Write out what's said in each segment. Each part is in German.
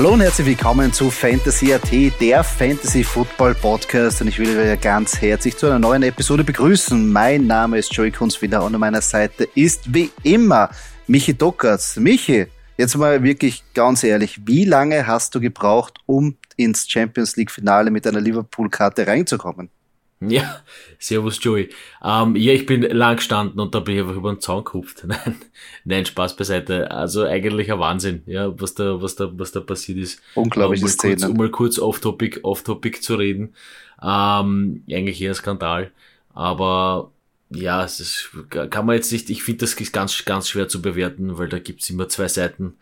Hallo und herzlich willkommen zu Fantasy AT, der Fantasy Football Podcast und ich will euch ganz herzlich zu einer neuen Episode begrüßen. Mein Name ist Joey Kunstwiller und an meiner Seite ist wie immer Michi Dockertz. Michi, jetzt mal wirklich ganz ehrlich, wie lange hast du gebraucht, um ins Champions League Finale mit einer Liverpool-Karte reinzukommen? Ja, servus Joey. Ähm, ja, ich bin lang gestanden und da bin ich einfach über den Zaun gehupft. Nein, nein, Spaß beiseite. Also eigentlich ein Wahnsinn, ja, was da, was da, was da passiert ist. Unglaubliche um Szene. um mal kurz off-topic, off-topic zu reden. Ähm, eigentlich eher ein Skandal. Aber ja, es ist, kann man jetzt nicht, ich finde das ganz, ganz schwer zu bewerten, weil da gibt's immer zwei Seiten.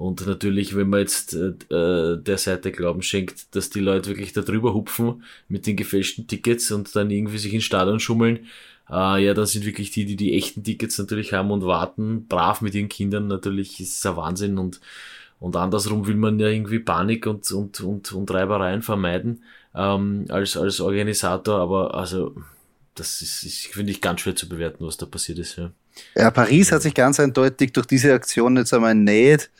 Und natürlich, wenn man jetzt äh, der Seite Glauben schenkt, dass die Leute wirklich da drüber hupfen mit den gefälschten Tickets und dann irgendwie sich ins Stadion schummeln, äh, ja, dann sind wirklich die, die die echten Tickets natürlich haben und warten, brav mit ihren Kindern, natürlich ist es ein Wahnsinn und, und andersrum will man ja irgendwie Panik und, und, und, und Reibereien vermeiden ähm, als, als Organisator, aber also das ist, ist finde ich, ganz schwer zu bewerten, was da passiert ist. Ja. ja, Paris hat sich ganz eindeutig durch diese Aktion jetzt einmal näht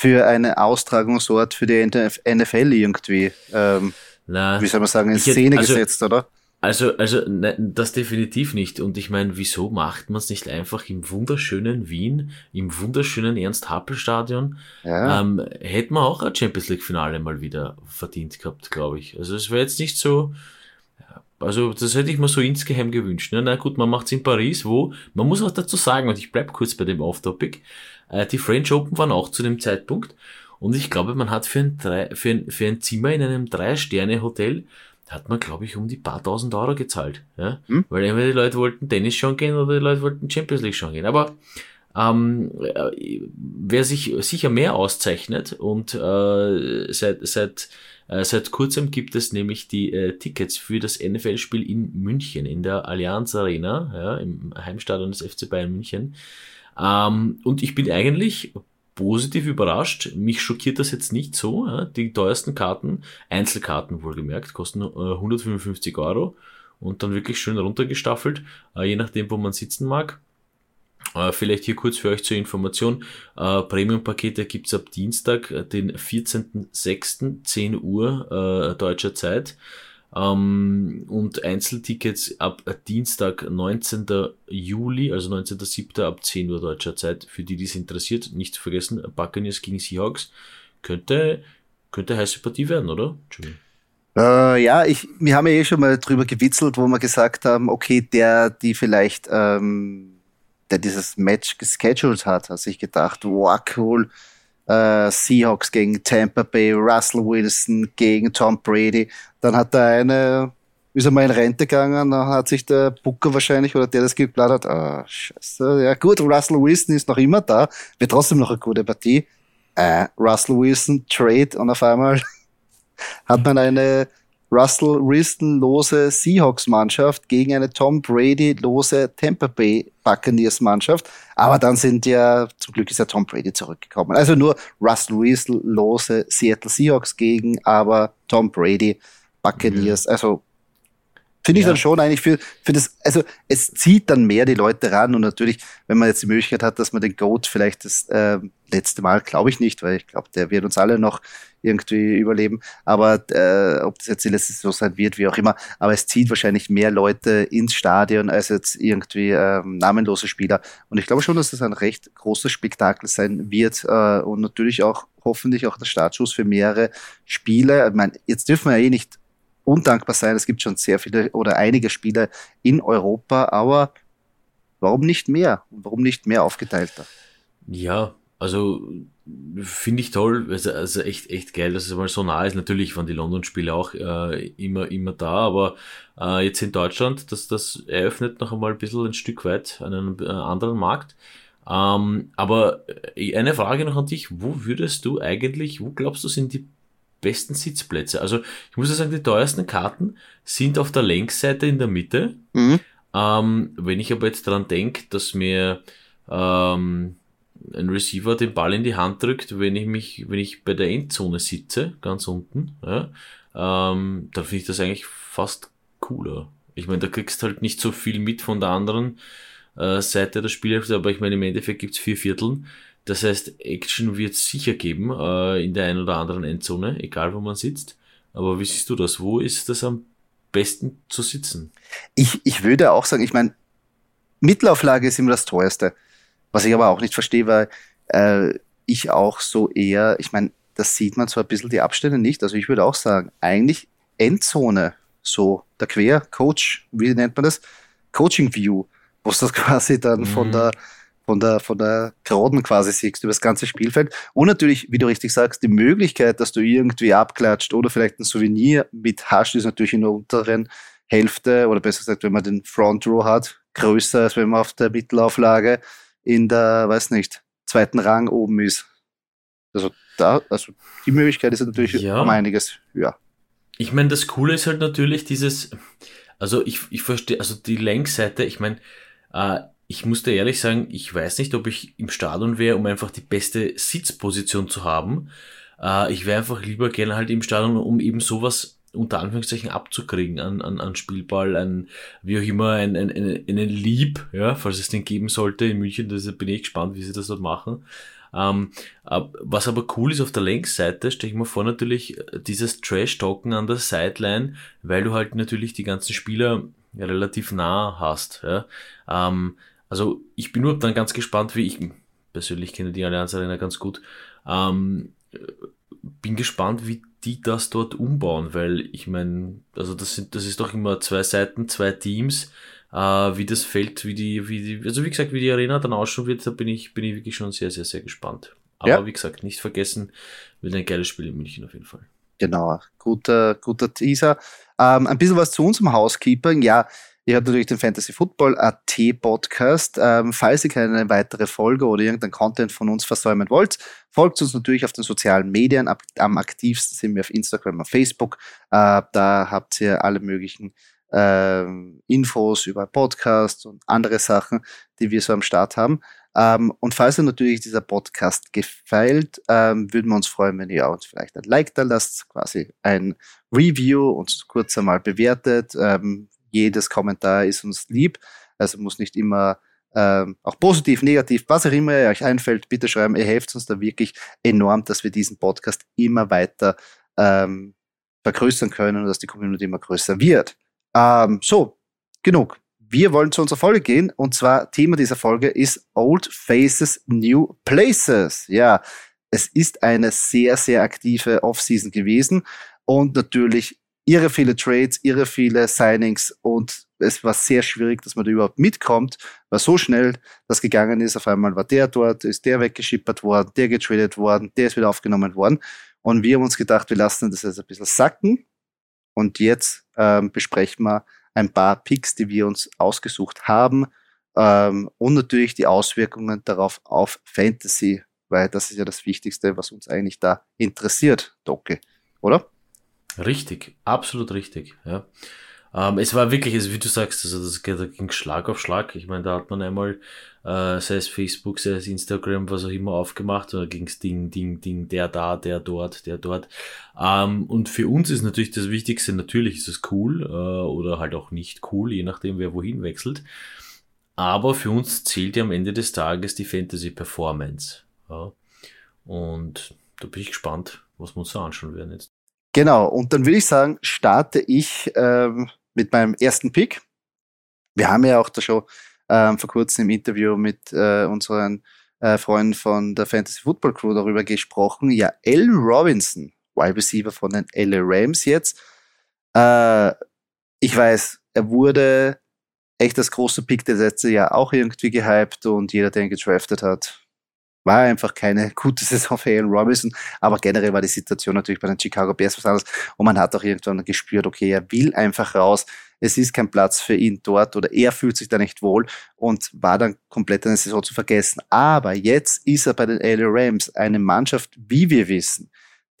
für einen Austragungsort für die NFL irgendwie, ähm, Na, wie soll man sagen, in Szene also, gesetzt, oder? Also, also ne, das definitiv nicht. Und ich meine, wieso macht man es nicht einfach im wunderschönen Wien, im wunderschönen Ernst-Happel-Stadion? Ja. Ähm, hätte man auch ein Champions League-Finale mal wieder verdient gehabt, glaube ich. Also es wäre jetzt nicht so. Also das hätte ich mir so insgeheim gewünscht. Ne? Na gut, man macht es in Paris, wo, man muss auch dazu sagen, und ich bleib kurz bei dem Off-Topic, äh, die French Open waren auch zu dem Zeitpunkt. Und ich glaube, man hat für ein, drei, für ein, für ein Zimmer in einem Drei-Sterne-Hotel hat man, glaube ich, um die paar tausend Euro gezahlt. Ja? Hm? Weil entweder die Leute wollten Tennis schon gehen oder die Leute wollten Champions League schon gehen. Aber ähm, äh, wer sich sicher mehr auszeichnet und äh, seit, seit, äh, seit kurzem gibt es nämlich die äh, Tickets für das NFL-Spiel in München, in der Allianz Arena, ja, im Heimstadion des FC Bayern München. Ähm, und ich bin eigentlich positiv überrascht. Mich schockiert das jetzt nicht so. Ja? Die teuersten Karten, Einzelkarten wohlgemerkt, kosten äh, 155 Euro und dann wirklich schön runtergestaffelt, äh, je nachdem, wo man sitzen mag. Äh, vielleicht hier kurz für euch zur Information. Äh, Premium-Pakete gibt's ab Dienstag, äh, den 14.06. 10 Uhr äh, deutscher Zeit. Ähm, und Einzeltickets ab Dienstag, 19. Juli, also 19.07. ab 10 Uhr deutscher Zeit. Für die, die es interessiert, nicht zu vergessen, Buccaneers gegen Seahawks. Könnte, könnte heiße Partie werden, oder? Äh, ja, ich, wir haben ja eh schon mal drüber gewitzelt, wo wir gesagt haben, okay, der, die vielleicht, ähm, der dieses Match gescheduled hat, hat sich gedacht, wow, cool, äh, Seahawks gegen Tampa Bay, Russell Wilson gegen Tom Brady. Dann hat der eine, ist er mal in Rente gegangen, dann hat sich der Booker wahrscheinlich oder der das geblattert, ah, scheiße, ja gut, Russell Wilson ist noch immer da, wird trotzdem noch eine gute Partie. Äh, Russell Wilson, Trade und auf einmal hat man eine Russell Wilson-lose Seahawks-Mannschaft gegen eine Tom Brady-lose Tampa Bay Buccaneers-Mannschaft. Aber dann sind ja, zum Glück ist ja Tom Brady zurückgekommen. Also nur Russell Wilson-lose Seattle Seahawks gegen aber Tom Brady Buccaneers. Mhm. Also Finde ich ja. dann schon eigentlich für, für das, also es zieht dann mehr die Leute ran und natürlich, wenn man jetzt die Möglichkeit hat, dass man den Goat vielleicht das äh, letzte Mal, glaube ich nicht, weil ich glaube, der wird uns alle noch irgendwie überleben, aber äh, ob das jetzt die letzte Saison sein wird, wie auch immer, aber es zieht wahrscheinlich mehr Leute ins Stadion als jetzt irgendwie ähm, namenlose Spieler und ich glaube schon, dass das ein recht großes Spektakel sein wird äh, und natürlich auch hoffentlich auch der Startschuss für mehrere Spiele. Ich meine, jetzt dürfen wir ja eh nicht undankbar sein. Es gibt schon sehr viele oder einige Spiele in Europa, aber warum nicht mehr? Warum nicht mehr aufgeteilter? Ja, also finde ich toll, also, also, echt, echt geil, dass es mal so nah ist. Natürlich waren die London-Spiele auch äh, immer, immer da, aber äh, jetzt in Deutschland, das, das eröffnet noch einmal ein bisschen ein Stück weit einen äh, anderen Markt. Ähm, aber äh, eine Frage noch an dich, wo würdest du eigentlich, wo glaubst du sind die besten Sitzplätze. Also ich muss ja sagen, die teuersten Karten sind auf der Längsseite in der Mitte. Mhm. Ähm, wenn ich aber jetzt daran denke, dass mir ähm, ein Receiver den Ball in die Hand drückt, wenn ich mich, wenn ich bei der Endzone sitze, ganz unten, ja, ähm, dann finde ich das eigentlich fast cooler. Ich meine, da kriegst halt nicht so viel mit von der anderen äh, Seite der Spielhälfte, aber ich meine, im Endeffekt gibt's vier Vierteln Das heißt, Action wird es sicher geben äh, in der einen oder anderen Endzone, egal wo man sitzt. Aber wie siehst du das? Wo ist das am besten zu sitzen? Ich, ich würde auch sagen, ich meine, Mittelauflage ist immer das teuerste. Was ich aber auch nicht verstehe, weil äh, ich auch so eher, ich meine, das sieht man zwar ein bisschen die Abstände nicht, also ich würde auch sagen, eigentlich Endzone, so der Quer-Coach, wie nennt man das? Coaching View, wo es das quasi dann mhm. von der von der, von der Geraden quasi siehst, über das ganze Spielfeld. Und natürlich, wie du richtig sagst, die Möglichkeit, dass du irgendwie abklatscht oder vielleicht ein Souvenir mit hast, ist natürlich in der unteren Hälfte oder besser gesagt, wenn man den Front Row hat, größer, als wenn man auf der Mittelauflage in der, weiß nicht, zweiten Rang oben ist. Also da, also die Möglichkeit ist natürlich ja. um einiges höher. Ich meine, das Coole ist halt natürlich dieses, also ich, ich verstehe, also die Längsseite, ich meine, äh, ich musste ehrlich sagen, ich weiß nicht, ob ich im Stadion wäre, um einfach die beste Sitzposition zu haben. Äh, ich wäre einfach lieber gerne halt im Stadion, um eben sowas unter Anführungszeichen abzukriegen an, an, an Spielball, ein, wie auch immer, ein, ein, ein, einen Lieb, ja, falls es den geben sollte in München, da bin ich gespannt, wie sie das dort machen. Ähm, was aber cool ist auf der Längsseite, stelle ich mir vor natürlich dieses Trash-Talken an der Sideline, weil du halt natürlich die ganzen Spieler relativ nah hast. Ja. Ähm, also ich bin nur dann ganz gespannt, wie ich persönlich kenne die Allianz Arena ganz gut. Ähm, bin gespannt, wie die das dort umbauen, weil ich meine, also das sind, das ist doch immer zwei Seiten, zwei Teams. Äh, wie das Feld, wie die, wie die, also wie gesagt, wie die Arena dann ausschauen wird, da bin ich, bin ich wirklich schon sehr, sehr, sehr gespannt. Aber ja. wie gesagt, nicht vergessen, wird ein geiles Spiel in München auf jeden Fall. Genau, guter, guter Teaser. Ähm, ein bisschen was zu unserem Housekeeping. Ja, Ihr habt natürlich den Fantasy Football AT Podcast. Ähm, falls ihr keine weitere Folge oder irgendein Content von uns versäumen wollt, folgt uns natürlich auf den sozialen Medien. Ab, am aktivsten sind wir auf Instagram und Facebook. Äh, da habt ihr alle möglichen äh, Infos über Podcasts und andere Sachen, die wir so am Start haben. Ähm, und falls ihr natürlich dieser Podcast gefällt, ähm, würden wir uns freuen, wenn ihr uns vielleicht ein Like da lasst, quasi ein Review uns kurz einmal bewertet. Ähm, jedes Kommentar ist uns lieb. Also muss nicht immer ähm, auch positiv, negativ, was auch immer euch einfällt, bitte schreiben. Ihr helft uns da wirklich enorm, dass wir diesen Podcast immer weiter ähm, vergrößern können und dass die Community immer größer wird. Ähm, so, genug. Wir wollen zu unserer Folge gehen und zwar Thema dieser Folge ist Old Faces, New Places. Ja, es ist eine sehr, sehr aktive Offseason gewesen und natürlich irre viele Trades, irre viele Signings und es war sehr schwierig, dass man da überhaupt mitkommt, weil so schnell das gegangen ist. Auf einmal war der dort, ist der weggeschippert worden, der getradet worden, der ist wieder aufgenommen worden. Und wir haben uns gedacht, wir lassen das jetzt ein bisschen sacken. Und jetzt ähm, besprechen wir ein paar Picks, die wir uns ausgesucht haben. Ähm, und natürlich die Auswirkungen darauf auf Fantasy, weil das ist ja das Wichtigste, was uns eigentlich da interessiert, Docke, oder? Richtig, absolut richtig. Ja. Ähm, es war wirklich, also wie du sagst, also das ging Schlag auf Schlag. Ich meine, da hat man einmal, äh, sei es Facebook, sei es Instagram, was auch immer aufgemacht, oder ging es Ding, Ding, Ding, der da, der dort, der dort. Ähm, und für uns ist natürlich das Wichtigste, natürlich ist es cool äh, oder halt auch nicht cool, je nachdem, wer wohin wechselt. Aber für uns zählt ja am Ende des Tages die Fantasy Performance. Ja. Und da bin ich gespannt, was wir uns so anschauen werden jetzt. Genau, und dann würde ich sagen, starte ich ähm, mit meinem ersten Pick. Wir haben ja auch da schon ähm, vor kurzem im Interview mit äh, unseren äh, Freunden von der Fantasy Football Crew darüber gesprochen. Ja, Allen Robinson, Wide Receiver von den LA Rams jetzt. Äh, ich weiß, er wurde echt das große Pick der letzte Jahr auch irgendwie gehypt und jeder, der ihn gedraftet hat, war einfach keine gute Saison für Allen Robinson, aber generell war die Situation natürlich bei den Chicago Bears was anderes und man hat auch irgendwann gespürt, okay, er will einfach raus, es ist kein Platz für ihn dort oder er fühlt sich da nicht wohl und war dann komplett eine Saison zu vergessen. Aber jetzt ist er bei den LA Rams eine Mannschaft, wie wir wissen,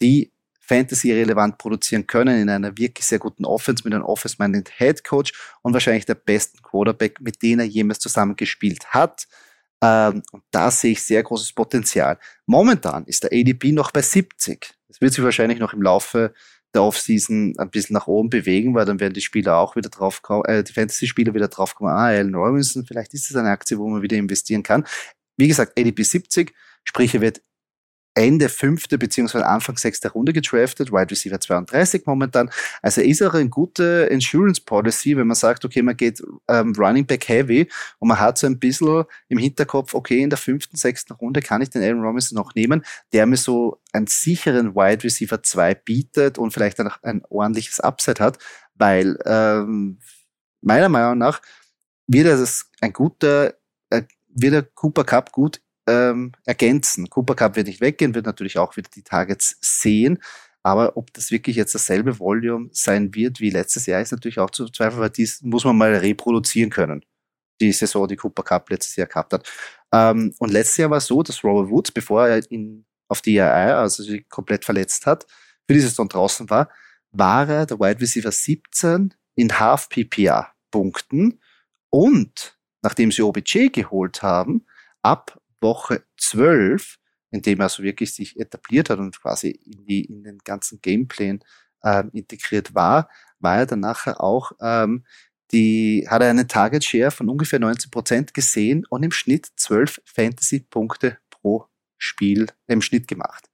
die Fantasy-relevant produzieren können in einer wirklich sehr guten Offense mit einem Offense-minded Head Coach und wahrscheinlich der besten Quarterback, mit dem er jemals zusammengespielt hat. Ähm, da sehe ich sehr großes Potenzial. Momentan ist der ADP noch bei 70. Das wird sich wahrscheinlich noch im Laufe der Offseason ein bisschen nach oben bewegen, weil dann werden die Spieler auch wieder drauf kommen, äh, die Fantasy-Spieler wieder drauf kommen, ah, Allen Robinson, vielleicht ist das eine Aktie, wo man wieder investieren kann. Wie gesagt, ADP 70, Sprich, er wird Ende fünfte beziehungsweise Anfang sechste Runde gedraftet, Wide Receiver 32 momentan. Also ist auch eine gute Insurance Policy, wenn man sagt, okay, man geht ähm, Running Back Heavy und man hat so ein bisschen im Hinterkopf, okay, in der fünften, sechsten Runde kann ich den Aaron Robinson noch nehmen, der mir so einen sicheren Wide Receiver 2 bietet und vielleicht auch ein ordentliches Upside hat, weil ähm, meiner Meinung nach wird es ein guter, äh, wird der Cooper Cup gut ähm, ergänzen. Cooper Cup wird nicht weggehen, wird natürlich auch wieder die Targets sehen. Aber ob das wirklich jetzt dasselbe Volume sein wird wie letztes Jahr, ist natürlich auch zu zweifeln, weil dies muss man mal reproduzieren können. Die Saison, die Cooper Cup letztes Jahr gehabt hat. Ähm, und letztes Jahr war es so, dass Robert Woods, bevor er ihn auf die IR, also sich komplett verletzt hat, für die Saison draußen war, war er der Wide Receiver 17 in Half PPA Punkten und nachdem sie OBJ geholt haben, ab Woche 12, in dem er so wirklich sich etabliert hat und quasi in, die, in den ganzen Gameplan ähm, integriert war, war er dann nachher auch ähm, die, hat er eine Target Share von ungefähr 19 Prozent gesehen und im Schnitt 12 Fantasy-Punkte pro Spiel im Schnitt gemacht.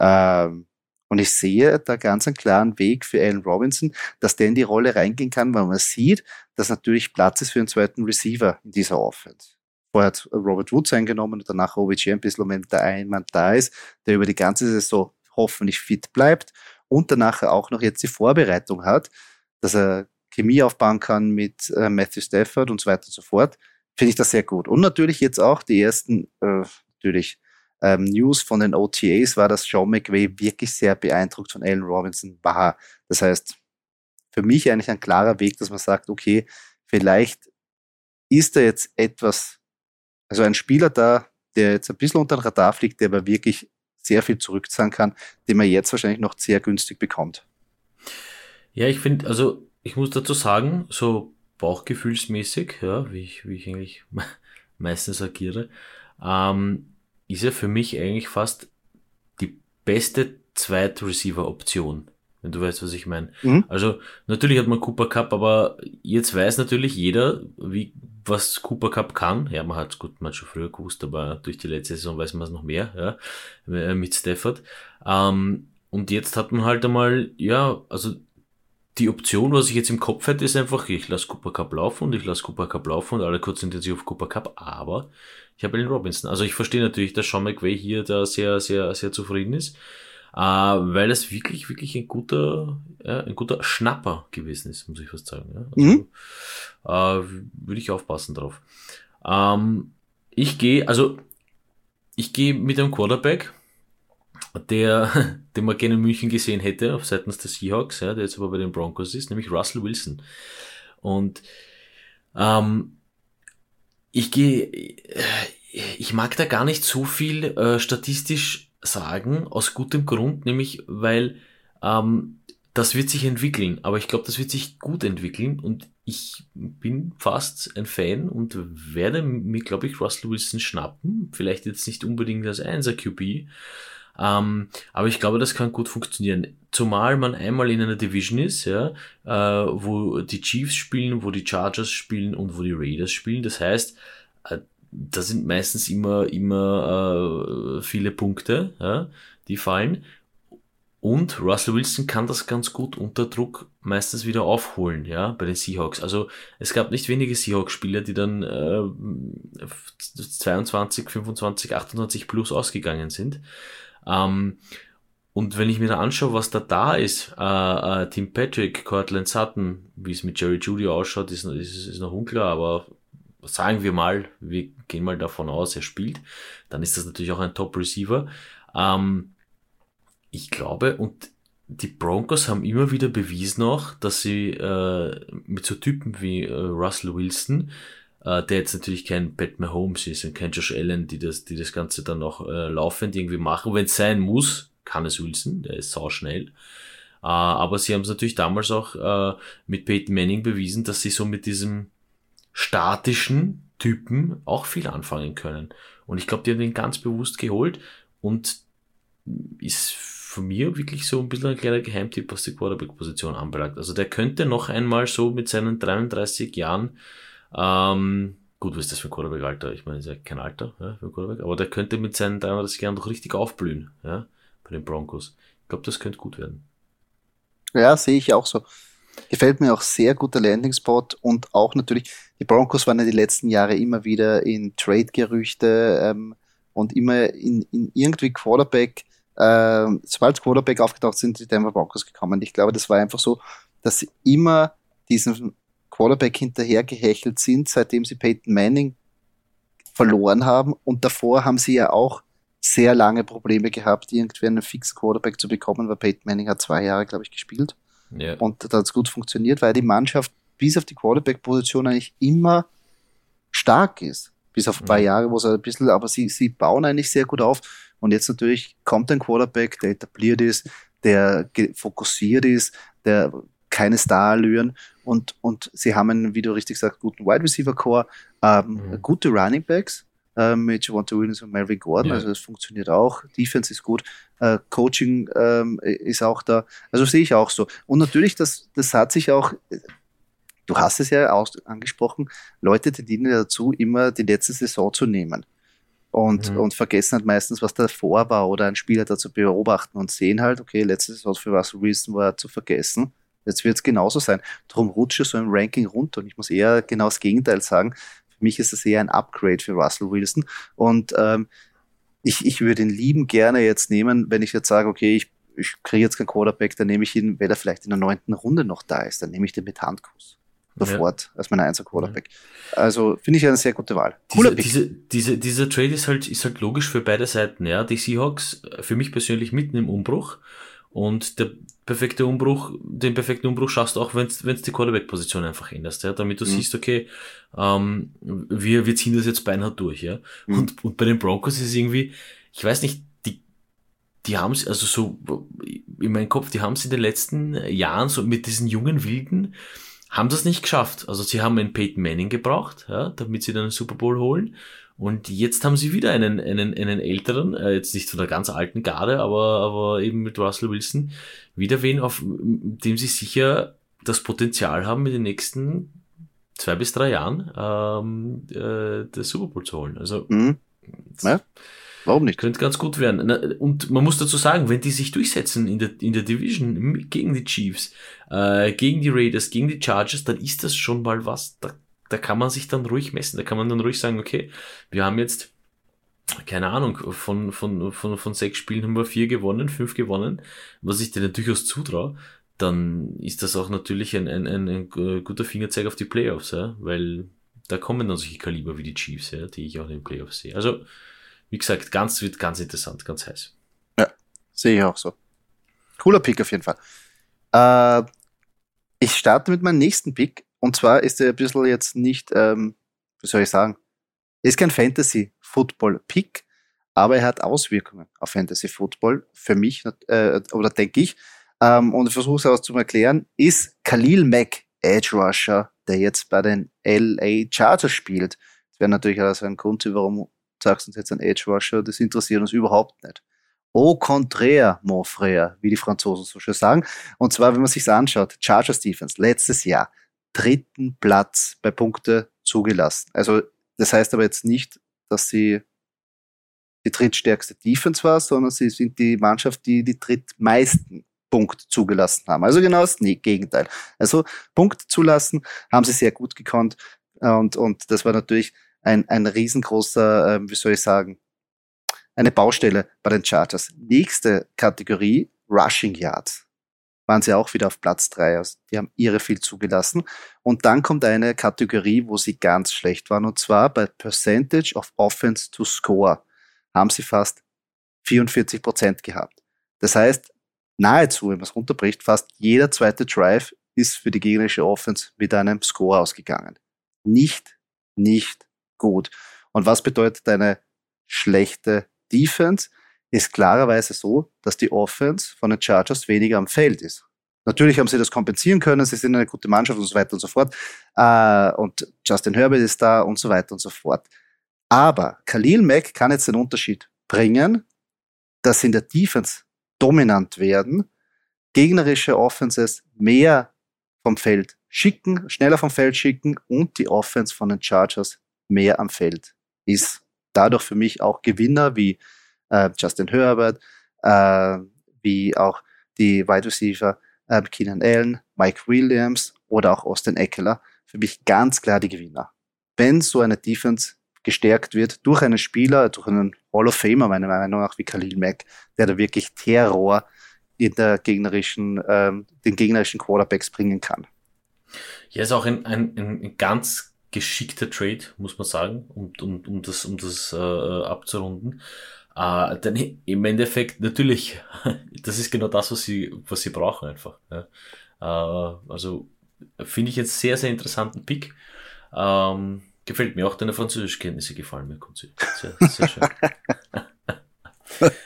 Ähm, und ich sehe da ganz einen klaren Weg für Allen Robinson, dass der in die Rolle reingehen kann, weil man sieht, dass natürlich Platz ist für einen zweiten Receiver in dieser Offense. Vorher hat Robert Woods eingenommen und danach OBJ ein bisschen, wenn der Einmann da ist, der über die ganze Saison hoffentlich fit bleibt und danach auch noch jetzt die Vorbereitung hat, dass er Chemie aufbauen kann mit äh, Matthew Stafford und so weiter und so fort, finde ich das sehr gut. Und natürlich jetzt auch die ersten, äh, natürlich, ähm, News von den OTAs war, dass Sean McVay wirklich sehr beeindruckt von Allen Robinson war. Das heißt, für mich eigentlich ein klarer Weg, dass man sagt, okay, vielleicht ist da jetzt etwas also ein Spieler da, der jetzt ein bisschen unter den Radar fliegt, der aber wirklich sehr viel zurückzahlen kann, den man jetzt wahrscheinlich noch sehr günstig bekommt. Ja, ich finde, also ich muss dazu sagen, so bauchgefühlsmäßig, ja, wie ich, wie ich eigentlich meistens agiere, ähm, ist er für mich eigentlich fast die beste Zweit-Receiver-Option wenn du weißt, was ich meine. Mhm. Also natürlich hat man Cooper Cup, aber jetzt weiß natürlich jeder, wie was Cooper Cup kann. Ja, man hat gut, man schon früher gewusst, aber durch die letzte Saison weiß man es noch mehr, ja, äh, mit Stafford. Ähm, und jetzt hat man halt einmal, ja, also die Option, was ich jetzt im Kopf hätte, ist einfach, ich lasse Cooper Cup laufen und ich lasse Cooper Cup laufen und alle konzentrieren sich auf Cooper Cup, aber ich habe den Robinson. Also ich verstehe natürlich, dass Sean McVay hier da sehr, sehr, sehr zufrieden ist äh, weil es wirklich, wirklich ein guter, ja, ein guter Schnapper gewesen ist, muss ich fast sagen. Ja? Also, mhm. äh, würde ich aufpassen drauf. Ähm, ich gehe, also ich gehe mit einem Quarterback, der, den man gerne in München gesehen hätte, auf seitens der Seahawks, ja, der jetzt aber bei den Broncos ist, nämlich Russell Wilson. Und ähm, ich gehe, ich mag da gar nicht so viel äh, statistisch sagen, aus gutem Grund, nämlich weil ähm, das wird sich entwickeln, aber ich glaube, das wird sich gut entwickeln und ich bin fast ein Fan und werde mir, glaube ich, Russell Wilson schnappen. Vielleicht jetzt nicht unbedingt als 1er QB, ähm, aber ich glaube, das kann gut funktionieren. Zumal man einmal in einer Division ist, ja, äh, wo die Chiefs spielen, wo die Chargers spielen und wo die Raiders spielen. Das heißt, da sind meistens immer, immer äh, viele Punkte, ja, die fallen. Und Russell Wilson kann das ganz gut unter Druck meistens wieder aufholen, ja, bei den Seahawks. Also es gab nicht wenige Seahawks-Spieler, die dann äh, 22, 25, 28 plus ausgegangen sind. Ähm, und wenn ich mir da anschaue, was da da ist, äh, äh, Tim Patrick, Cortland Sutton, wie es mit Jerry Judy ausschaut, ist, ist, ist noch unklar, aber sagen wir mal, wir gehen mal davon aus, er spielt, dann ist das natürlich auch ein Top-Receiver. Ähm, ich glaube, und die Broncos haben immer wieder bewiesen auch, dass sie äh, mit so Typen wie äh, Russell Wilson, äh, der jetzt natürlich kein Pat Mahomes ist und kein Josh Allen, die das, die das Ganze dann auch äh, laufend irgendwie machen. Wenn es sein muss, kann es Wilson, der ist sau schnell. Äh, aber sie haben es natürlich damals auch äh, mit Peyton Manning bewiesen, dass sie so mit diesem statischen Typen auch viel anfangen können. Und ich glaube, die haben den ganz bewusst geholt und ist von mir wirklich so ein bisschen ein kleiner Geheimtipp, was die Quarterback-Position anbelangt. Also der könnte noch einmal so mit seinen 33 Jahren ähm, Gut, was ist das für ein Quarterback-Alter? Ich meine, ist ja kein Alter ja, für Quarterback, aber der könnte mit seinen 33 Jahren doch richtig aufblühen, ja, bei den Broncos. Ich glaube, das könnte gut werden. Ja, sehe ich auch so. Gefällt mir auch sehr gut der Landing-Spot und auch natürlich, die Broncos waren ja die letzten Jahre immer wieder in Trade-Gerüchte ähm, und immer in, in irgendwie Quarterback, äh, sobald Quarterback aufgetaucht sind, die Denver Broncos gekommen. Ich glaube, das war einfach so, dass sie immer diesen Quarterback hinterhergehechelt sind, seitdem sie Peyton Manning verloren haben. Und davor haben sie ja auch sehr lange Probleme gehabt, irgendwie einen fixen Quarterback zu bekommen, weil Peyton Manning hat zwei Jahre, glaube ich, gespielt. Ja. Und da hat es gut funktioniert, weil die Mannschaft bis auf die Quarterback-Position eigentlich immer stark ist. Bis auf ein paar ja. Jahre, wo es ein bisschen, aber sie, sie bauen eigentlich sehr gut auf. Und jetzt natürlich kommt ein Quarterback, der etabliert ist, der fokussiert ist, der keine Starallüren und, und sie haben einen, wie du richtig sagst, guten Wide Receiver Core, ähm, mhm. gute Running Backs äh, mit Javonte Williams und Melvin Gordon, ja. also das funktioniert auch. Defense ist gut, äh, Coaching ähm, ist auch da, also sehe ich auch so. Und natürlich, das, das hat sich auch, du hast es ja aus, angesprochen, Leute tendieren dazu, immer die letzte Saison zu nehmen. Und, mhm. und vergessen halt meistens, was davor war oder einen Spieler dazu beobachten und sehen halt, okay, letzte Saison für was Wilson war zu vergessen. Jetzt wird es genauso sein. Darum rutsche so im Ranking runter. Und ich muss eher genau das Gegenteil sagen. Für mich ist es eher ein Upgrade für Russell Wilson. Und ähm, ich, ich würde ihn lieben gerne jetzt nehmen, wenn ich jetzt sage, okay, ich, ich kriege jetzt keinen Quarterback, dann nehme ich ihn, wenn er vielleicht in der neunten Runde noch da ist, dann nehme ich den mit Handkuss. Sofort ja. als mein einser Quarterback. Ja. Also finde ich eine sehr gute Wahl. Cooler diese, Pick. Diese, diese, dieser Trade ist halt, ist halt logisch für beide Seiten. Ja, die Seahawks für mich persönlich mitten im Umbruch und der perfekte Umbruch, den perfekten Umbruch schaffst du auch, wenn du die Quarterback-Position einfach änderst, ja, damit du mhm. siehst, okay, ähm, wir, wir ziehen das jetzt beinhart durch, ja. Mhm. Und, und bei den Broncos ist es irgendwie, ich weiß nicht, die, die haben es, also so in meinem Kopf, die haben es in den letzten Jahren so mit diesen jungen Wilden, haben das nicht geschafft. Also sie haben einen Peyton Manning gebraucht, ja, damit sie dann einen Super Bowl holen. Und jetzt haben sie wieder einen, einen, einen älteren, äh, jetzt nicht von der ganz alten Garde, aber, aber eben mit Russell Wilson, wieder wen, auf dem sie sicher das Potenzial haben, in den nächsten zwei bis drei Jahren ähm, äh, das Super Bowl zu holen. Also mhm. ja, warum nicht? Könnte ganz gut werden. Und man muss dazu sagen, wenn die sich durchsetzen in der, in der Division gegen die Chiefs, äh, gegen die Raiders, gegen die Chargers, dann ist das schon mal was. Da da kann man sich dann ruhig messen. Da kann man dann ruhig sagen, okay, wir haben jetzt, keine Ahnung, von, von, von, von sechs Spielen haben wir vier gewonnen, fünf gewonnen, was ich dir durchaus zutraue, dann ist das auch natürlich ein, ein, ein, ein guter Fingerzeig auf die Playoffs, ja? weil da kommen dann solche Kaliber wie die Chiefs, ja, die ich auch in den Playoffs sehe. Also, wie gesagt, ganz, wird ganz interessant, ganz heiß. Ja, sehe ich auch so. Cooler Pick auf jeden Fall. Äh, ich starte mit meinem nächsten Pick und zwar ist er ein bisschen jetzt nicht, ähm, wie soll ich sagen, ist kein Fantasy-Football-Pick, aber er hat Auswirkungen auf Fantasy-Football, für mich, äh, oder denke ich. Ähm, und ich versuche es auch zu erklären, ist Khalil Mack, Edge Rusher, der jetzt bei den LA Chargers spielt. Das wäre natürlich also ein Grund, warum sagst du uns jetzt ein Edge Rusher, das interessiert uns überhaupt nicht. Au contraire, mon frère, wie die Franzosen so schön sagen. Und zwar, wenn man sich anschaut, Chargers Defense, letztes Jahr dritten Platz bei Punkte zugelassen. Also das heißt aber jetzt nicht, dass sie die drittstärkste Defense war, sondern sie sind die Mannschaft, die die drittmeisten Punkte zugelassen haben. Also genau das Gegenteil. Also Punkt zulassen haben sie sehr gut gekonnt und, und das war natürlich ein, ein riesengroßer, äh, wie soll ich sagen, eine Baustelle bei den Chargers. Nächste Kategorie, Rushing Yards waren sie auch wieder auf Platz drei. Also die haben ihre viel zugelassen. Und dann kommt eine Kategorie, wo sie ganz schlecht waren. Und zwar bei Percentage of Offense to Score haben sie fast 44 Prozent gehabt. Das heißt, nahezu, wenn man es runterbricht, fast jeder zweite Drive ist für die gegnerische Offense mit einem Score ausgegangen. Nicht, nicht gut. Und was bedeutet eine schlechte Defense? Ist klarerweise so, dass die Offense von den Chargers weniger am Feld ist. Natürlich haben sie das kompensieren können, sie sind eine gute Mannschaft und so weiter und so fort. Äh, und Justin Herbert ist da und so weiter und so fort. Aber Khalil Mack kann jetzt den Unterschied bringen, dass sie in der Defense dominant werden, gegnerische Offenses mehr vom Feld schicken, schneller vom Feld schicken und die Offense von den Chargers mehr am Feld ist. Dadurch für mich auch Gewinner wie äh, Justin Herbert, äh, wie auch die Wide Receiver äh, Keenan Allen, Mike Williams oder auch Austin Eckler. Für mich ganz klar die Gewinner. Wenn so eine Defense gestärkt wird durch einen Spieler, durch einen Hall of Famer, meiner Meinung nach, wie Khalil Mack, der da wirklich Terror in der gegnerischen, ähm, den gegnerischen Quarterbacks bringen kann. Ja, ist auch ein, ein, ein ganz geschickter Trade, muss man sagen, um, um, um das, um das äh, abzurunden. Äh, denn im Endeffekt, natürlich, das ist genau das, was sie, was sie brauchen einfach. Ja. Äh, also finde ich jetzt sehr, sehr interessanten Pick. Ähm, gefällt mir auch deine Französischkenntnisse gefallen mir, Kunzi. Sehr, sehr schön.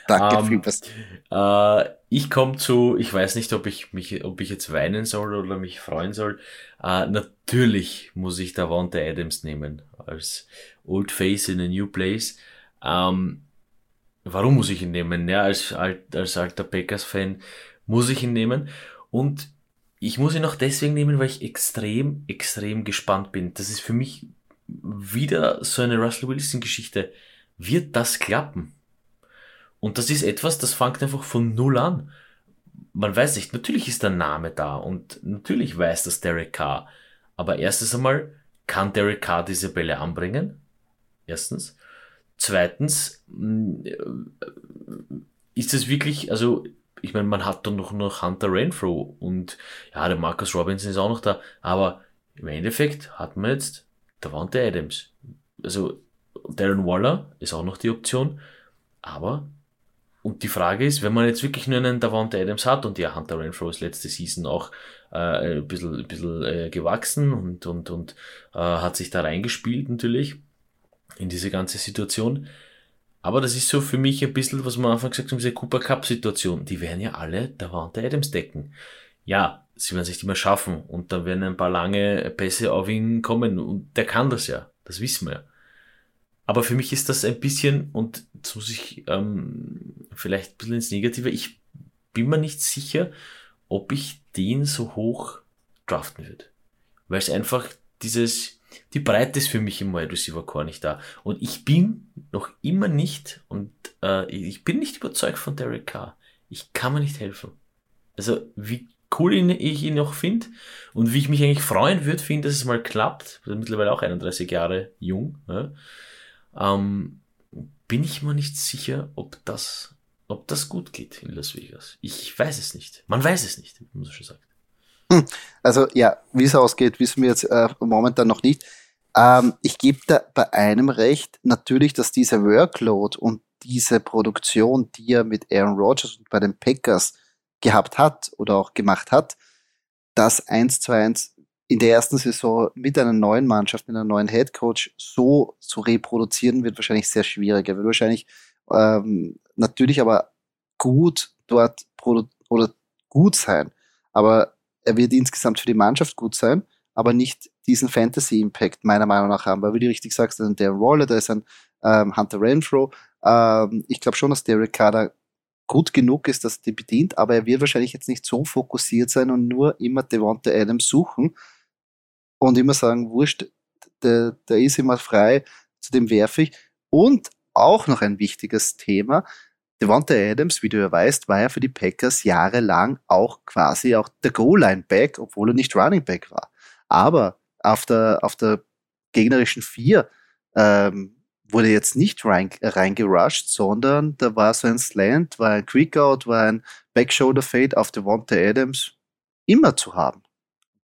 Danke um, vielmals. Äh, ich komme zu, ich weiß nicht, ob ich mich, ob ich jetzt weinen soll oder mich freuen soll. Äh, natürlich muss ich da Wanda Adams nehmen als Old Face in a New Place. Ähm, warum muss ich ihn nehmen? Ja, als, als alter Packers-Fan muss ich ihn nehmen. Und ich muss ihn auch deswegen nehmen, weil ich extrem, extrem gespannt bin. Das ist für mich wieder so eine Russell Wilson-Geschichte. Wird das klappen? Und das ist etwas, das fängt einfach von Null an. Man weiß nicht, natürlich ist der Name da und natürlich weiß das Derek Carr. Aber erstens einmal, kann Derek Carr diese Bälle anbringen? Erstens. Zweitens, mm, ist es wirklich, also, ich meine, man hat dann noch, noch Hunter Renfro und ja, der Marcus Robinson ist auch noch da, aber im Endeffekt hat man jetzt Davante Adams. Also, Darren Waller ist auch noch die Option, aber und die Frage ist, wenn man jetzt wirklich nur einen Davante Adams hat und ja, Hunter Renfro ist letzte Season auch äh, ein bisschen, ein bisschen äh, gewachsen und, und, und äh, hat sich da reingespielt natürlich in diese ganze Situation. Aber das ist so für mich ein bisschen, was man am Anfang gesagt haben, diese Cooper Cup Situation. Die werden ja alle Davante Adams decken. Ja, sie werden sich die mal schaffen und dann werden ein paar lange Pässe auf ihn kommen und der kann das ja. Das wissen wir ja. Aber für mich ist das ein bisschen, und jetzt muss ich ähm, vielleicht ein bisschen ins Negative, ich bin mir nicht sicher, ob ich den so hoch draften würde. Weil es einfach dieses, die Breite ist für mich im Wide Receiver Core nicht da. Und ich bin noch immer nicht, und äh, ich bin nicht überzeugt von Derek Carr. Ich kann mir nicht helfen. Also, wie cool ich ihn noch finde und wie ich mich eigentlich freuen würde, finde, dass es mal klappt. Mittlerweile auch 31 Jahre jung. Ja ähm, bin ich mir nicht sicher, ob das, ob das gut geht in Las Vegas. Ich weiß es nicht. Man weiß es nicht, wie man so schon sagt. Also ja, wie es ausgeht, wissen wir jetzt äh, momentan noch nicht. Ähm, ich gebe da bei einem recht, natürlich, dass dieser Workload und diese Produktion, die er mit Aaron Rodgers und bei den Packers gehabt hat oder auch gemacht hat, das eins zu eins in der ersten Saison mit einer neuen Mannschaft, mit einem neuen Headcoach so zu reproduzieren, wird wahrscheinlich sehr schwierig. Er wird wahrscheinlich ähm, natürlich aber gut dort oder gut sein. Aber er wird insgesamt für die Mannschaft gut sein, aber nicht diesen Fantasy-Impact meiner Meinung nach haben. Weil, wie du richtig sagst, ein Darren Waller, da ist ein ähm, Hunter Renfro. Ähm, ich glaube schon, dass Derek Carter gut genug ist, dass er die bedient, aber er wird wahrscheinlich jetzt nicht so fokussiert sein und nur immer Devonta Adams suchen, und immer sagen, wurscht, der, der ist immer frei, zu dem werfe ich. Und auch noch ein wichtiges Thema, Devonta Adams, wie du ja weißt, war ja für die Packers jahrelang auch quasi auch der Goal-Line-Back, obwohl er nicht Running Back war. Aber auf der, auf der gegnerischen Vier ähm, wurde jetzt nicht rein, reingerusht, sondern da war so ein Slant, war ein Quick-Out, war ein Back-Shoulder-Fade auf Devonta Adams immer zu haben.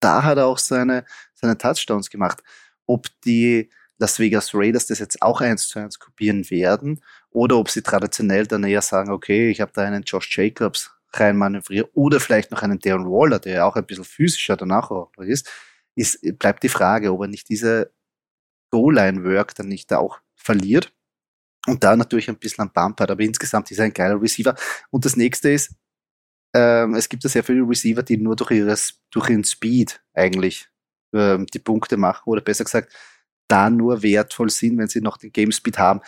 Da hat er auch seine, seine Touchdowns gemacht. Ob die Las Vegas Raiders das jetzt auch eins zu eins kopieren werden oder ob sie traditionell dann eher sagen, okay, ich habe da einen Josh Jacobs reinmanövriert oder vielleicht noch einen Darren Waller, der ja auch ein bisschen physischer danach ist, ist, bleibt die Frage, ob er nicht diese Goal-Line-Work dann nicht da auch verliert und da natürlich ein bisschen am Bump hat, aber insgesamt ist er ein geiler Receiver. Und das nächste ist, ähm, es gibt ja sehr viele Receiver, die nur durch, ihres, durch ihren Speed eigentlich ähm, die Punkte machen oder besser gesagt, da nur wertvoll sind, wenn sie noch den Game Speed haben.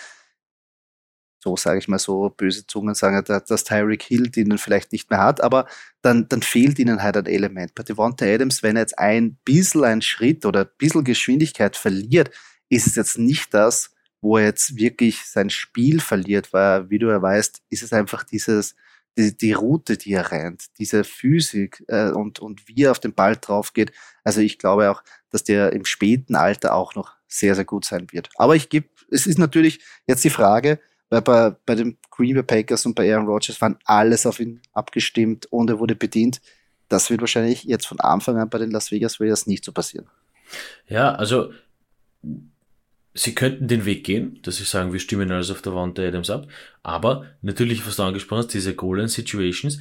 So sage ich mal so, böse Zungen sagen, dass Tyreek Hill ihnen vielleicht nicht mehr hat, aber dann, dann fehlt ihnen halt ein Element. Bei Devonta Adams, wenn er jetzt ein bisschen einen Schritt oder ein bisschen Geschwindigkeit verliert, ist es jetzt nicht das, wo er jetzt wirklich sein Spiel verliert, weil, wie du ja weißt, ist es einfach dieses, die, die Route, die er rennt, diese Physik äh, und, und wie er auf den Ball drauf geht. Also ich glaube auch, dass der im späten Alter auch noch sehr, sehr gut sein wird. Aber ich gebe, es ist natürlich jetzt die Frage, weil bei, bei den Green Bay Packers und bei Aaron Rodgers waren alles auf ihn abgestimmt und er wurde bedient. Das wird wahrscheinlich jetzt von Anfang an bei den Las Vegas Raiders nicht so passieren. Ja, also sie könnten den Weg gehen, dass sie sagen, wir stimmen alles auf der Wand der Adams ab. Aber natürlich, was du angesprochen hast, diese Goal-Line-Situations,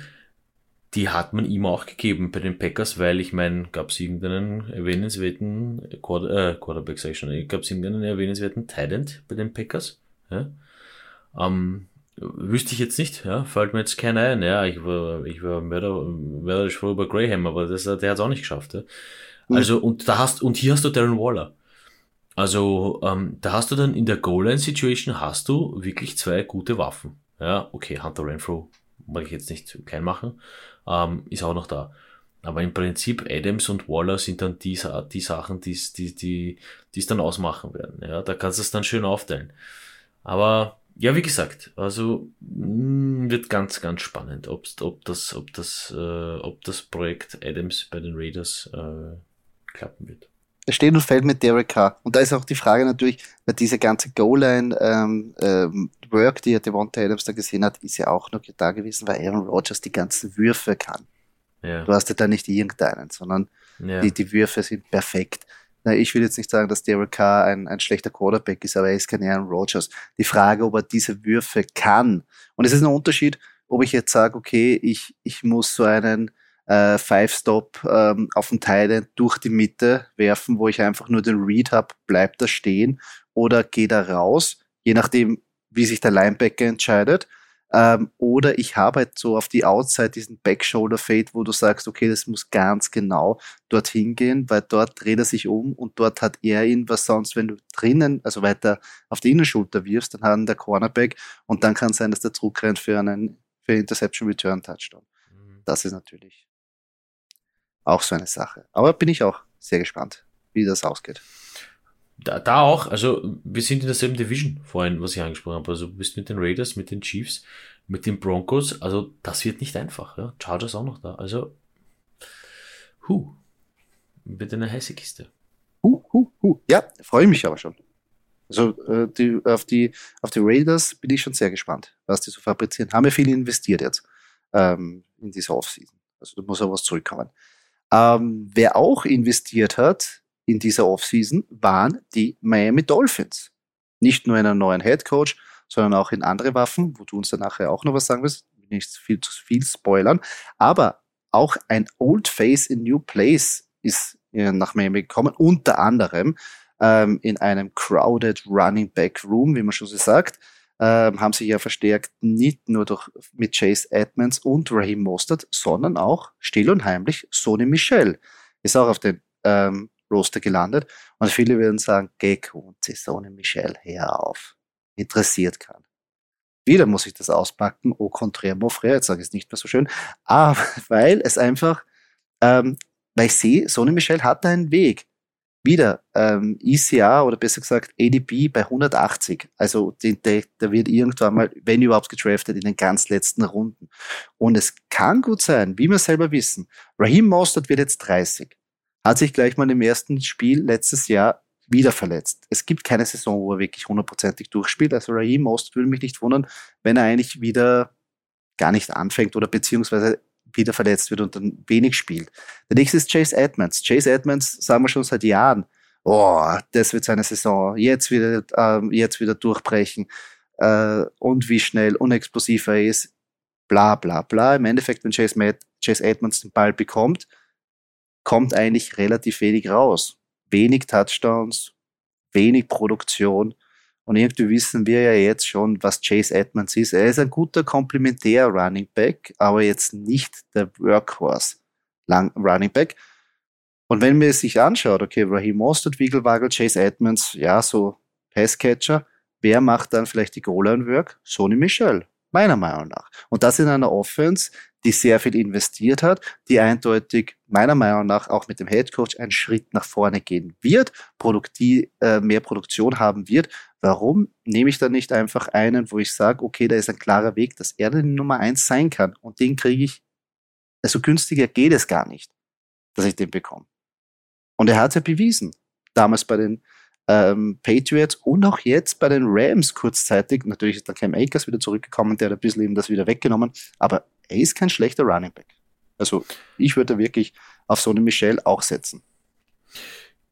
die hat man ihm auch gegeben bei den Packers, weil ich meine, gab es irgendeinen erwähnenswerten Quarter, äh, Quarterback, sag ich schon, gab es irgendeinen erwähnenswerten Tident bei den Packers? Ja? Ähm, wüsste ich jetzt nicht, ja, fällt mir jetzt keiner ein, ja, ich war, ich war mörderisch froh über Graham, aber das, der hat es auch nicht geschafft, ja. Also, und da hast, und hier hast du Darren Waller. Also, ähm, da hast du dann in der Goal-Line-Situation hast du wirklich zwei gute Waffen. Ja, okay, Hunter Renfro, mag ich jetzt nicht klein machen, ähm, ist auch noch da. Aber im Prinzip Adams und Waller sind dann die, die Sachen, die die, die, die es dann ausmachen werden. Ja, da kannst du es dann schön aufteilen. Aber ja, wie gesagt, also mm, wird ganz, ganz spannend, ob, ob das, ob das, äh, ob das Projekt Adams bei den Raiders äh, klappen wird. Es steht und fällt mit Derek Carr. Und da ist auch die Frage natürlich, weil diese ganze Goal-Line ähm, ähm, die ja Devonta Adams da gesehen hat, ist ja auch noch da gewesen, weil Aaron Rodgers die ganzen Würfe kann. Ja. Du hast ja da nicht irgendeinen, sondern ja. die, die Würfe sind perfekt. Na, ich will jetzt nicht sagen, dass Derek Carr ein, ein schlechter Quarterback ist, aber er ist kein Aaron Rodgers. Die Frage, ob er diese Würfe kann. Und es ist ein Unterschied, ob ich jetzt sage, okay, ich, ich muss so einen äh, Five-Stop ähm, auf den Teil durch die Mitte werfen, wo ich einfach nur den Read habe, bleibt er stehen oder geht er raus, je nachdem, wie sich der Linebacker entscheidet. Ähm, oder ich habe halt so auf die Outside diesen Back-Shoulder-Fade, wo du sagst, okay, das muss ganz genau dorthin gehen, weil dort dreht er sich um und dort hat er ihn, was sonst, wenn du drinnen, also weiter auf die Innenschulter wirfst, dann hat er der Cornerback und dann kann es sein, dass der zurückrennt für einen für Interception Return Touchdown. Mhm. Das ist natürlich auch so eine Sache. Aber bin ich auch sehr gespannt, wie das ausgeht. Da, da auch, also wir sind in derselben Division vorhin, was ich angesprochen habe. Also du bist mit den Raiders, mit den Chiefs, mit den Broncos. Also das wird nicht einfach. Ja? Chargers auch noch da. Also, hu, wird eine heiße Kiste. Hu, hu, hu. Ja, freue ich mich aber schon. Also äh, die, auf, die, auf die Raiders bin ich schon sehr gespannt, was die so fabrizieren. Haben ja viel investiert jetzt ähm, in diese Offseason. Also da muss auch was zurückkommen. Ähm, wer auch investiert hat, in dieser Offseason waren die Miami Dolphins. Nicht nur in einen neuen Head Coach, sondern auch in andere Waffen, wo du uns dann nachher auch noch was sagen wirst. Nicht viel zu viel spoilern. Aber auch ein Old Face in New Place ist äh, nach Miami gekommen, unter anderem ähm, in einem crowded Running Back Room, wie man schon so sagt, ähm, haben sich ja verstärkt nicht nur durch, mit Chase Edmonds und Raheem Mostert, sondern auch still und heimlich Sony Michel ist auch auf den ähm, Roster gelandet. Und viele würden sagen, Gecko und Saison Michel, hör auf. Interessiert kann. Wieder muss ich das auspacken, au contraire, mon frère, jetzt sage ich es nicht mehr so schön, aber weil es einfach, ähm, weil ich sehe, Sonny Michel hat einen Weg. Wieder ähm, ECA oder besser gesagt ADP bei 180. Also der, der wird irgendwann mal, wenn überhaupt gedraftet, in den ganz letzten Runden. Und es kann gut sein, wie wir selber wissen, Raheem Mostert wird jetzt 30 hat sich gleich mal im ersten Spiel letztes Jahr wieder verletzt. Es gibt keine Saison, wo er wirklich hundertprozentig durchspielt. Also Raheem Most würde mich nicht wundern, wenn er eigentlich wieder gar nicht anfängt oder beziehungsweise wieder verletzt wird und dann wenig spielt. Der nächste ist Chase Edmonds. Chase Edmonds sagen wir schon seit Jahren, oh, das wird seine Saison, jetzt wieder, ähm, jetzt wieder durchbrechen äh, und wie schnell und explosiv er ist, bla bla bla. Im Endeffekt, wenn Chase, Matt, Chase Edmonds den Ball bekommt, kommt eigentlich relativ wenig raus. Wenig Touchdowns, wenig Produktion. Und irgendwie wissen wir ja jetzt schon, was Chase Edmonds ist. Er ist ein guter komplementär Running Back, aber jetzt nicht der Workhorse Running Back. Und wenn man sich anschaut, okay, Raheem Mostert, Wigglewaggle, Chase Edmonds, ja, so Passcatcher, wer macht dann vielleicht die Goal-Line-Work? Sony Michel, meiner Meinung nach. Und das in einer Offense, die sehr viel investiert hat, die eindeutig meiner Meinung nach auch mit dem Head Coach einen Schritt nach vorne gehen wird, produktiv, äh, mehr Produktion haben wird. Warum nehme ich dann nicht einfach einen, wo ich sage, okay, da ist ein klarer Weg, dass er die Nummer eins sein kann und den kriege ich, also günstiger geht es gar nicht, dass ich den bekomme. Und er hat es ja bewiesen. Damals bei den ähm, Patriots und auch jetzt bei den Rams kurzzeitig. Natürlich ist dann Cam Akers wieder zurückgekommen, der hat ein bisschen eben das wieder weggenommen. Aber er ist kein schlechter Running Back. Also ich würde wirklich auf so eine Michelle auch setzen.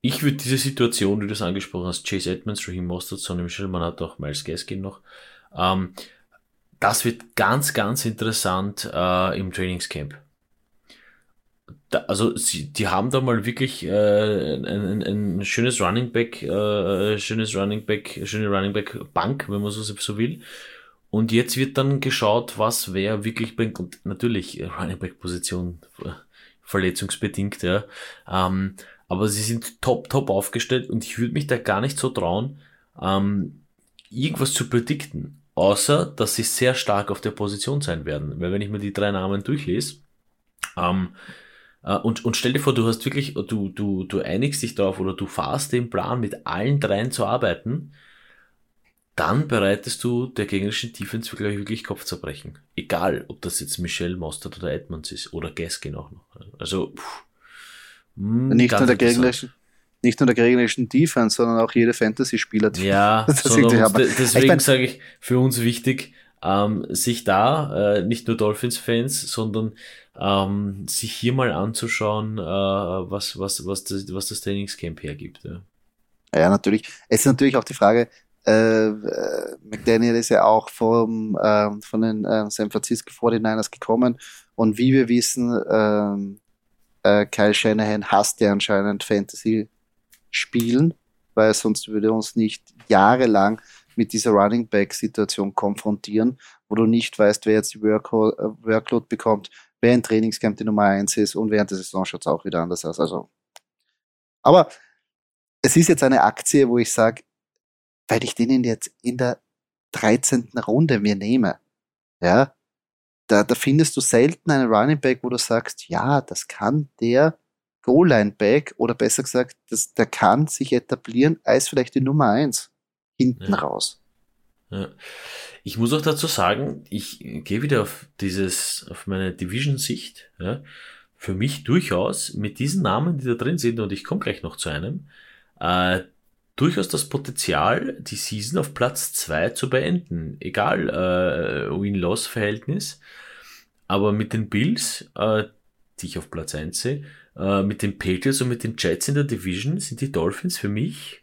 Ich würde diese Situation, wie du es angesprochen hast, Chase Edmonds, Raheem Mostert, Sonny Michel, man hat auch Miles Gaskin noch. Ähm, das wird ganz, ganz interessant äh, im Trainingscamp da, also sie, die haben da mal wirklich äh, ein, ein, ein schönes Running Back, äh, schönes Running Back, schöne Running Back Bank, wenn man so, so will. Und jetzt wird dann geschaut, was wer wirklich bringt. Und natürlich äh, Running Back Position äh, verletzungsbedingt, ja. Ähm, aber sie sind top, top aufgestellt und ich würde mich da gar nicht so trauen, ähm, irgendwas zu predikten. Außer, dass sie sehr stark auf der Position sein werden. Weil wenn ich mir die drei Namen durchlese, ähm, äh, und, und stell dir vor, du hast wirklich, du, du, du einigst dich darauf oder du fahrst den Plan, mit allen dreien zu arbeiten, dann bereitest du der gegnerischen Defense wirklich, wirklich Kopfzerbrechen. Egal, ob das jetzt Michelle Mostert oder Edmonds ist oder Gaskin auch noch. Also, pff, mh, hm, nicht, nur der gegnerischen, nicht nur der gegnerischen Defense, sondern auch jede Fantasy-Spieler. Ja, deswegen sage ich, für uns wichtig, ähm, sich da, äh, nicht nur Dolphins-Fans, sondern ähm, sich hier mal anzuschauen, äh, was, was, was, das, was das Trainingscamp hergibt. Ja. ja, natürlich. Es ist natürlich auch die Frage, äh, McDaniel ist ja auch vom, äh, von den äh, San Francisco 49ers gekommen und wie wir wissen, ähm, äh, Kyle Shanahan hasst ja anscheinend Fantasy spielen, weil sonst würde uns nicht jahrelang mit dieser Running Back Situation konfrontieren, wo du nicht weißt, wer jetzt die Workload, äh, Workload bekommt, wer im Trainingscamp die Nummer 1 ist und während der Saison schaut es auch wieder anders aus. Also, aber es ist jetzt eine Aktie, wo ich sage, weil ich den jetzt in der 13. Runde mir nehme, ja, da, da findest du selten einen Running Back, wo du sagst, ja, das kann der Goal-Line-Back oder besser gesagt, das, der kann sich etablieren als vielleicht die Nummer 1 hinten ja. raus. Ja. Ich muss auch dazu sagen, ich gehe wieder auf dieses, auf meine Division-Sicht. Ja. Für mich durchaus mit diesen Namen, die da drin sind, und ich komme gleich noch zu einem, äh, durchaus das Potenzial, die Season auf Platz zwei zu beenden. Egal, äh, Win-Loss-Verhältnis. Aber mit den Bills, äh, die ich auf Platz eins sehe, äh, mit den Patriots und mit den Jets in der Division sind die Dolphins für mich,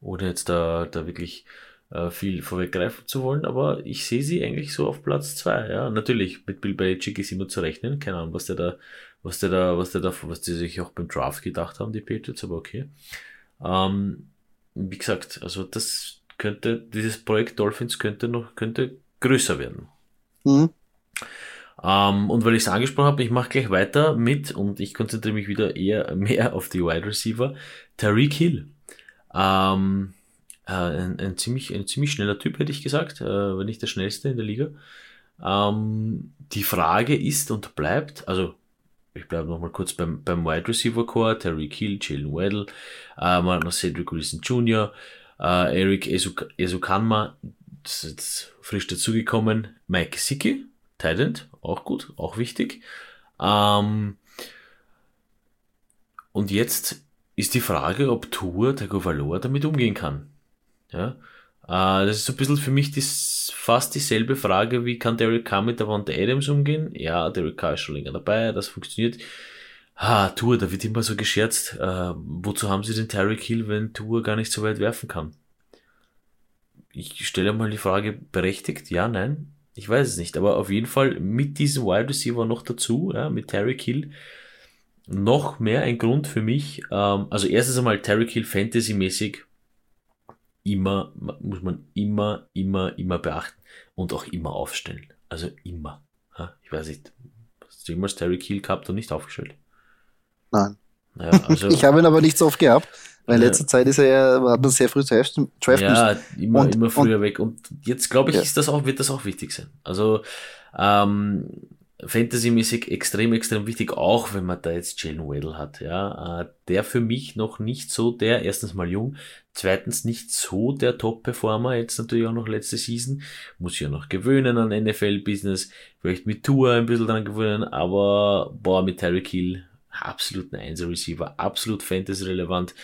ohne jetzt da, da wirklich äh, viel vorweggreifen zu wollen, aber ich sehe sie eigentlich so auf Platz zwei. Ja, natürlich mit Bill Belichick ist immer zu rechnen. Keine Ahnung, was der da, was der da, was der da, was die sich auch beim Draft gedacht haben, die Patriots, aber okay. Ähm, wie gesagt, also das könnte, dieses Projekt Dolphins könnte noch, könnte größer werden. Mhm. Ähm, und weil ich es angesprochen habe, ich mache gleich weiter mit und ich konzentriere mich wieder eher mehr auf die Wide Receiver. Tariq Hill. Ähm, äh, ein, ein, ziemlich, ein ziemlich schneller Typ, hätte ich gesagt, äh, wenn nicht der schnellste in der Liga. Ähm, die Frage ist und bleibt, also ich bleibe nochmal kurz beim, beim Wide Receiver Core, Terry Kill, Jalen Weddle, äh, noch Cedric Wilson Jr., äh, Eric Esuk Esukanma, das ist jetzt frisch dazugekommen, Mike Sicki, Tident, auch gut, auch wichtig. Ähm, und jetzt ist die Frage, ob Tour, der Gouverneur, damit umgehen kann. Ja? Äh, das ist so ein bisschen für mich das, fast dieselbe Frage, wie kann Derek Carr mit der Wand Adams umgehen? Ja, Derek Carr ist schon länger dabei, das funktioniert. Ah, Tour, da wird immer so gescherzt. Äh, wozu haben sie den Tyreek Hill, wenn Tour gar nicht so weit werfen kann? Ich stelle mal die Frage, berechtigt? Ja, nein? Ich weiß es nicht, aber auf jeden Fall mit diesem Wide Receiver noch dazu, ja, mit Tyreek Hill, noch mehr ein Grund für mich. Ähm, also erstens einmal Tyreek Hill Fantasy-mäßig immer, muss man immer, immer, immer beachten und auch immer aufstellen. Also immer. Ich weiß nicht, hast du jemals Terry Kiel gehabt und nicht aufgestellt? Nein. Naja, also, ich habe ihn aber nicht so oft gehabt, weil in letzter Zeit ist er ja, hat man sehr früh draft Ja, immer, immer früher und, weg. Und jetzt glaube ich, ja. ist das auch, wird das auch wichtig sein. Also, ähm, Fantasy-mäßig extrem, extrem wichtig, auch wenn man da jetzt Jalen Waddle hat, ja. Äh, der für mich noch nicht so der, erstens mal jung, zweitens nicht so der Top-Performer, jetzt natürlich auch noch letzte Season, muss ja noch gewöhnen an NFL-Business, vielleicht mit Tour ein bisschen dran gewöhnen, aber boah, mit Tyreek Hill, absolut ein Einser-Receiver, absolut Fantasy-relevant,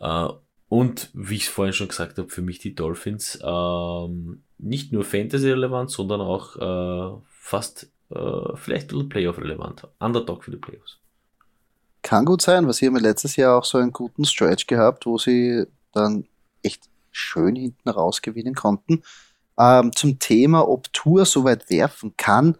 äh, und wie ich es vorhin schon gesagt habe, für mich die Dolphins ähm, nicht nur Fantasy-relevant, sondern auch äh, fast äh, vielleicht ein bisschen Playoff-relevant. Underdog für die Playoffs. Kann gut sein, weil sie haben letztes Jahr auch so einen guten Stretch gehabt, wo sie dann echt schön hinten raus gewinnen konnten. Ähm, zum Thema, ob Tour so weit werfen kann,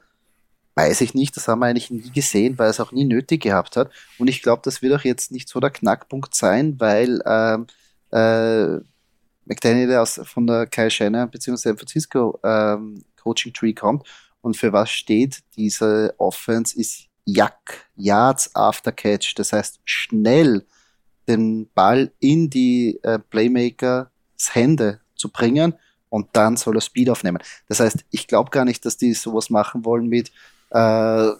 weiß ich nicht. Das haben wir eigentlich nie gesehen, weil es auch nie nötig gehabt hat. Und ich glaube, das wird auch jetzt nicht so der Knackpunkt sein, weil ähm, äh, McDaniel, aus, von der Kai Schenner bzw. San Francisco ähm, Coaching Tree kommt. Und für was steht diese Offense ist Jack, Yards after Catch. Das heißt, schnell den Ball in die äh, Playmakers Hände zu bringen und dann soll er Speed aufnehmen. Das heißt, ich glaube gar nicht, dass die sowas machen wollen mit äh,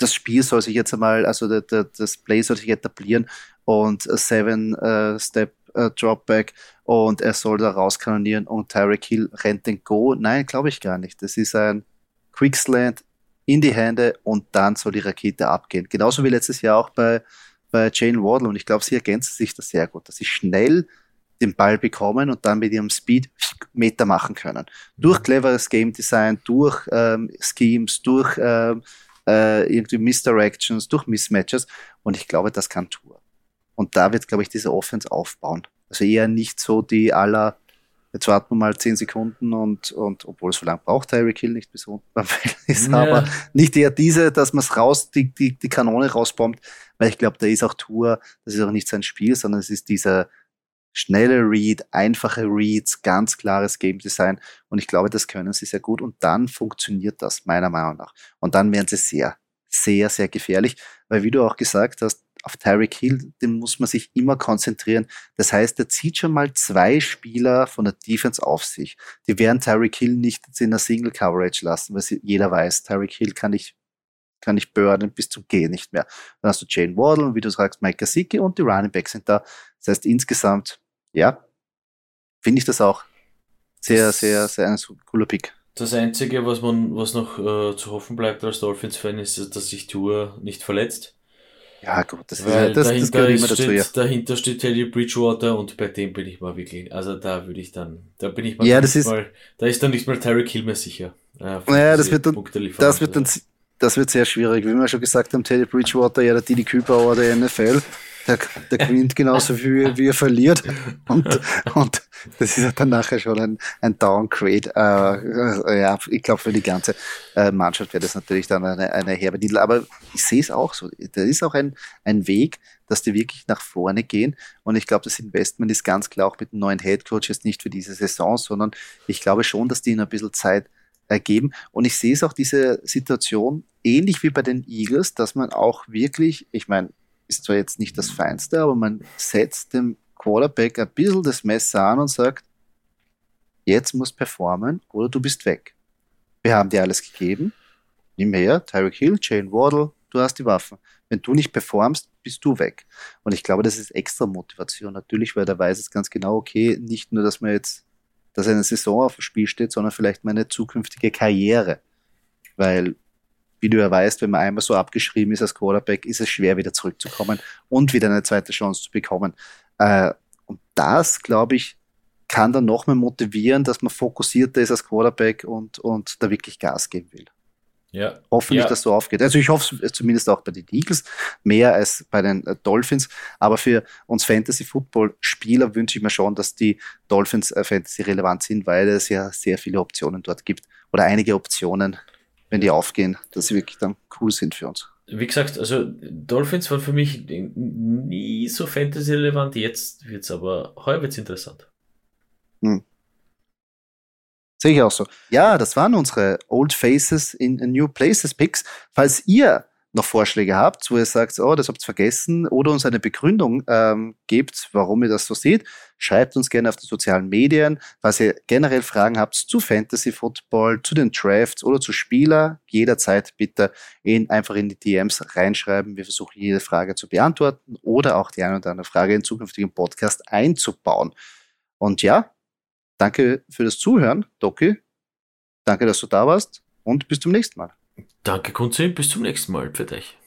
das Spiel soll sich jetzt einmal, also der, der, das Play soll sich etablieren und Seven äh, Step äh, Dropback und er soll da rauskanonieren und Tyreek Hill rennt den Go. Nein, glaube ich gar nicht. Das ist ein Quickslant in die Hände und dann soll die Rakete abgehen. Genauso wie letztes Jahr auch bei, bei Jane Wardle und ich glaube, sie ergänzen sich das sehr gut, dass sie schnell den Ball bekommen und dann mit ihrem Speed Meter machen können. Durch cleveres Game Design, durch ähm, Schemes, durch ähm, äh, irgendwie Misdirections, durch Mismatches und ich glaube, das kann Tour. Und da wird, glaube ich, diese Offense aufbauen. Also eher nicht so die aller, jetzt warten wir mal zehn Sekunden und, und obwohl es so lange braucht, Tyreek Hill nicht bis unten beim Feld ist, ja. aber nicht eher diese, dass man es raus, die, die, die Kanone rausbombt, weil ich glaube, da ist auch Tour, das ist auch nicht sein Spiel, sondern es ist dieser schnelle Read, einfache Reads, ganz klares Game Design und ich glaube, das können sie sehr gut und dann funktioniert das, meiner Meinung nach. Und dann werden sie sehr, sehr, sehr gefährlich, weil wie du auch gesagt hast, auf Tyreek Hill, den muss man sich immer konzentrieren. Das heißt, er zieht schon mal zwei Spieler von der Defense auf sich. Die werden Tyreek Hill nicht in der Single Coverage lassen, weil jeder weiß, Tyreek Hill kann ich kann ich burnen bis zum Gehen nicht mehr. Dann hast du Jane Waddle und wie du sagst, Mike Gasicki und die Running Backs sind da. Das heißt, insgesamt, ja, finde ich das auch sehr, sehr, sehr ein cooler Pick. Das Einzige, was man, was noch äh, zu hoffen bleibt als Dolphins-Fan, ist, dass sich Tour nicht verletzt. Ja, gut, das, Weil ist, das, dahinter das gehört immer dazu, ja. Dahinter steht Teddy Bridgewater und bei dem bin ich mal wirklich, also da würde ich dann, da bin ich mal, ja, das ist, mal da ist dann nicht mal Tyreek Hill mehr sicher. Äh, naja, das wird dann, das wird dann, das wird sehr schwierig. Wie wir schon gesagt haben, Teddy Bridgewater, ja, der Didi Kübauer der NFL, der, der gewinnt genauso viel, wie er verliert. Und, und das ist dann nachher schon ein, ein Downgrade. Äh, ja, ich glaube, für die ganze äh, Mannschaft wäre das natürlich dann eine, eine herbe Titel. Aber ich sehe es auch so. Da ist auch ein, ein Weg, dass die wirklich nach vorne gehen. Und ich glaube, das Investment ist ganz klar auch mit dem neuen Headcoach jetzt nicht für diese Saison, sondern ich glaube schon, dass die ihnen ein bisschen Zeit ergeben. Und ich sehe es auch diese Situation ähnlich wie bei den Eagles, dass man auch wirklich, ich meine, ist zwar jetzt nicht das Feinste, aber man setzt dem Quarterback ein bisschen das Messer an und sagt, jetzt musst performen oder du bist weg. Wir haben dir alles gegeben. Nimm her, Tyreek Hill, Jane Waddle, du hast die Waffen. Wenn du nicht performst, bist du weg. Und ich glaube, das ist extra Motivation. Natürlich, weil der weiß es ganz genau, okay, nicht nur, dass man jetzt, dass eine Saison auf dem Spiel steht, sondern vielleicht meine zukünftige Karriere. Weil wie du ja weißt, wenn man einmal so abgeschrieben ist als Quarterback, ist es schwer wieder zurückzukommen und wieder eine zweite Chance zu bekommen. Äh, und das, glaube ich, kann dann noch mehr motivieren, dass man fokussierter ist als Quarterback und, und da wirklich Gas geben will. Ja. Hoffentlich, ja. dass so aufgeht. Also ich hoffe es zumindest auch bei den Eagles, mehr als bei den äh, Dolphins. Aber für uns Fantasy-Football-Spieler wünsche ich mir schon, dass die Dolphins äh, Fantasy relevant sind, weil es ja sehr viele Optionen dort gibt. Oder einige Optionen, wenn die aufgehen, dass sie wirklich dann cool sind für uns. Wie gesagt, also Dolphins waren für mich nie so fantasy-relevant. Jetzt wird's aber, heuer wird's interessant. Hm. Sehe ich auch so. Ja, das waren unsere Old Faces in New Places Picks. Falls ihr noch Vorschläge habt, wo ihr sagt, oh, das habt ihr vergessen, oder uns eine Begründung ähm, gebt, warum ihr das so seht, schreibt uns gerne auf den sozialen Medien, was ihr generell Fragen habt zu Fantasy Football, zu den Drafts oder zu Spieler, jederzeit bitte in, einfach in die DMs reinschreiben. Wir versuchen jede Frage zu beantworten oder auch die eine oder andere Frage in zukünftigen Podcast einzubauen. Und ja, danke für das Zuhören, Doki. Danke, dass du da warst und bis zum nächsten Mal. Danke, Kunze, bis zum nächsten Mal für dich.